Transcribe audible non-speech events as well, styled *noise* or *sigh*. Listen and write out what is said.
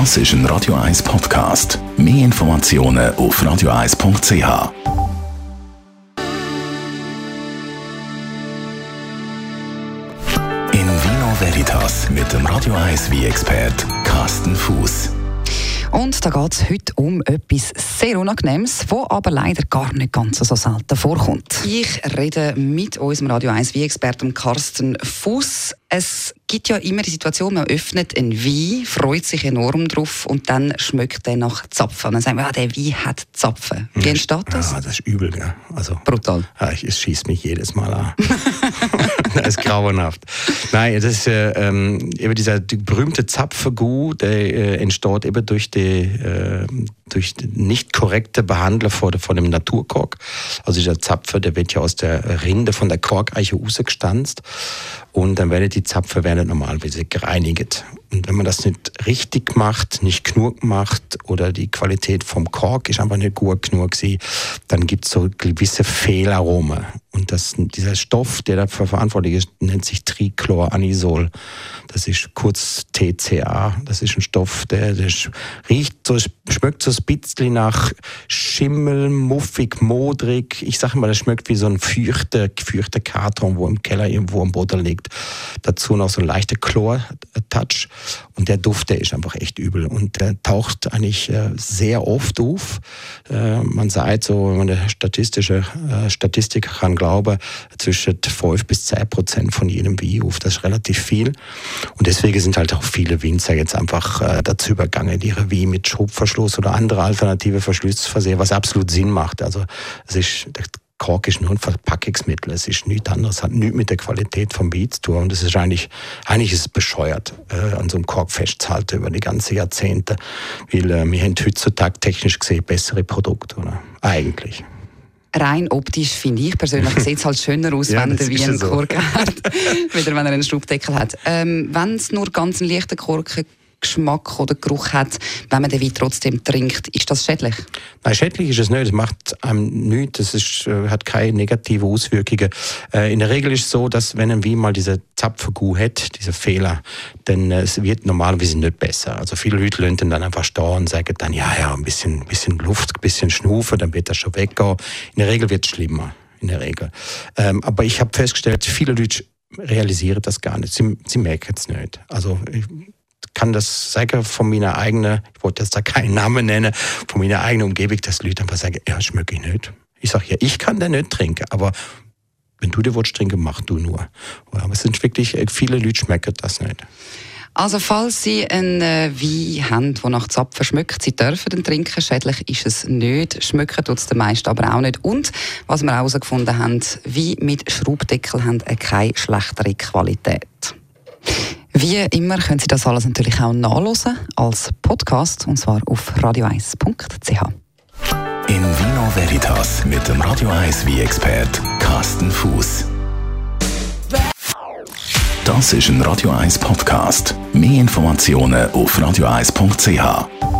Das ist ein Radio 1 Podcast. Mehr Informationen auf radio1.ch. In Vino Veritas mit dem Radio 1 wie expert Carsten Fuß. Und da geht es heute um etwas sehr Unangenehmes, wo aber leider gar nicht ganz so selten vorkommt. Ich rede mit unserem Radio 1 wie experten Carsten Fuß. Es gibt ja immer die Situation, man öffnet einen Wein, freut sich enorm drauf und dann schmeckt er nach Zapfen. dann sagen wir, ja, der Wein hat Zapfen. Wie entsteht das? Ja, das ist übel, gell? Also, Brutal. Ja, ich, es schießt mich jedes Mal an. *laughs* grauenhaft. Nein, das ist äh, ähm, eben dieser die berühmte Zapfengut, der äh, entsteht eben durch die äh, durch die nicht korrekte Behandlung von, von dem Naturkork. Also dieser Zapfer, der wird ja aus der Rinde von der Korkeiche rausgestanzt und dann werden die Zapfen werden normalerweise gereinigt. Und wenn man das nicht richtig macht, nicht genug macht oder die Qualität vom Kork ist einfach nicht gut gewesen, dann gibt es so gewisse Fehlarome. Das, dieser Stoff, der dafür verantwortlich ist, nennt sich Trichloranisol. Das ist kurz TCA. Das ist ein Stoff, der, der riecht so, schmeckt so ein bisschen nach Schimmel, muffig, modrig. Ich sage mal, das schmeckt wie so ein feuchter, gefürchter Karton, wo im Keller irgendwo am Boden liegt. Dazu noch so ein leichter Chlor-Touch. Und der Duft, der ist einfach echt übel. Und der taucht eigentlich äh, sehr oft auf. Äh, man sagt so, wenn man der statistische äh, Statistik kann glauben, zwischen 5 bis 10 Prozent von jedem Wein auf. Das ist relativ viel. Und deswegen sind halt auch viele Winzer jetzt einfach dazu übergangen, ihre Wein mit Schubverschluss oder andere alternative Verschlüsse zu versehen, was absolut Sinn macht. Also es ist Kork ist nur ein Verpackungsmittel. Es ist nichts anderes, hat nichts mit der Qualität vom Beat zu tun. Und es ist eigentlich, eigentlich ist es bescheuert, äh, an so einem Kork festzuhalten über die ganzen Jahrzehnte. Weil äh, wir haben heutzutage technisch gesehen bessere Produkte, oder? Eigentlich rein optisch finde ich persönlich *laughs* sieht es halt schöner aus, ja, wenn der Wein so. Kork *laughs* hat, *laughs* wieder wenn er einen Schraubdeckel hat. Ähm, wenn es nur ganz einen leichten Korken Geschmack oder Geruch hat, wenn man den Wein trotzdem trinkt. Ist das schädlich? Nein, schädlich ist es nicht. Es macht einem nichts. Es ist, äh, hat keine negativen Auswirkungen. Äh, in der Regel ist es so, dass wenn ein Wein mal diese Zapfengu hat, diese Fehler, dann äh, es wird normalerweise nicht besser. Also viele Leute lassen dann einfach stehen und sagen dann, ja, ja, ein bisschen, bisschen Luft, ein bisschen Schnufen, dann wird das schon weggehen. In der Regel wird es schlimmer. In der Regel. Ähm, aber ich habe festgestellt, viele Leute realisieren das gar nicht. Sie, sie merken es nicht. Also kann das sagen von meiner eigenen, ich wollte jetzt da keinen Namen nennen, von meiner eigenen Umgebung, dass Leute einfach sagen, ja, schmecke ich nicht. Ich sage, ja, ich kann den nicht trinken, aber wenn du den willst trinken, mach du nur. Aber es sind wirklich, äh, viele Leute schmecken das nicht. Also falls Sie einen äh, Wein haben, der nach Zapfen schmeckt, Sie dürfen den trinken. Schädlich ist es nicht. Schmecken tut es den meisten aber auch nicht. Und was wir herausgefunden haben, Wein mit Schraubdeckel haben keine schlechtere Qualität. Wie immer können Sie das alles natürlich auch nachlesen als Podcast und zwar auf radio1.ch. In Vino Veritas mit dem Radio 1 wie expert Carsten Fuß. Das ist ein Radio 1 Podcast. Mehr Informationen auf radio1.ch.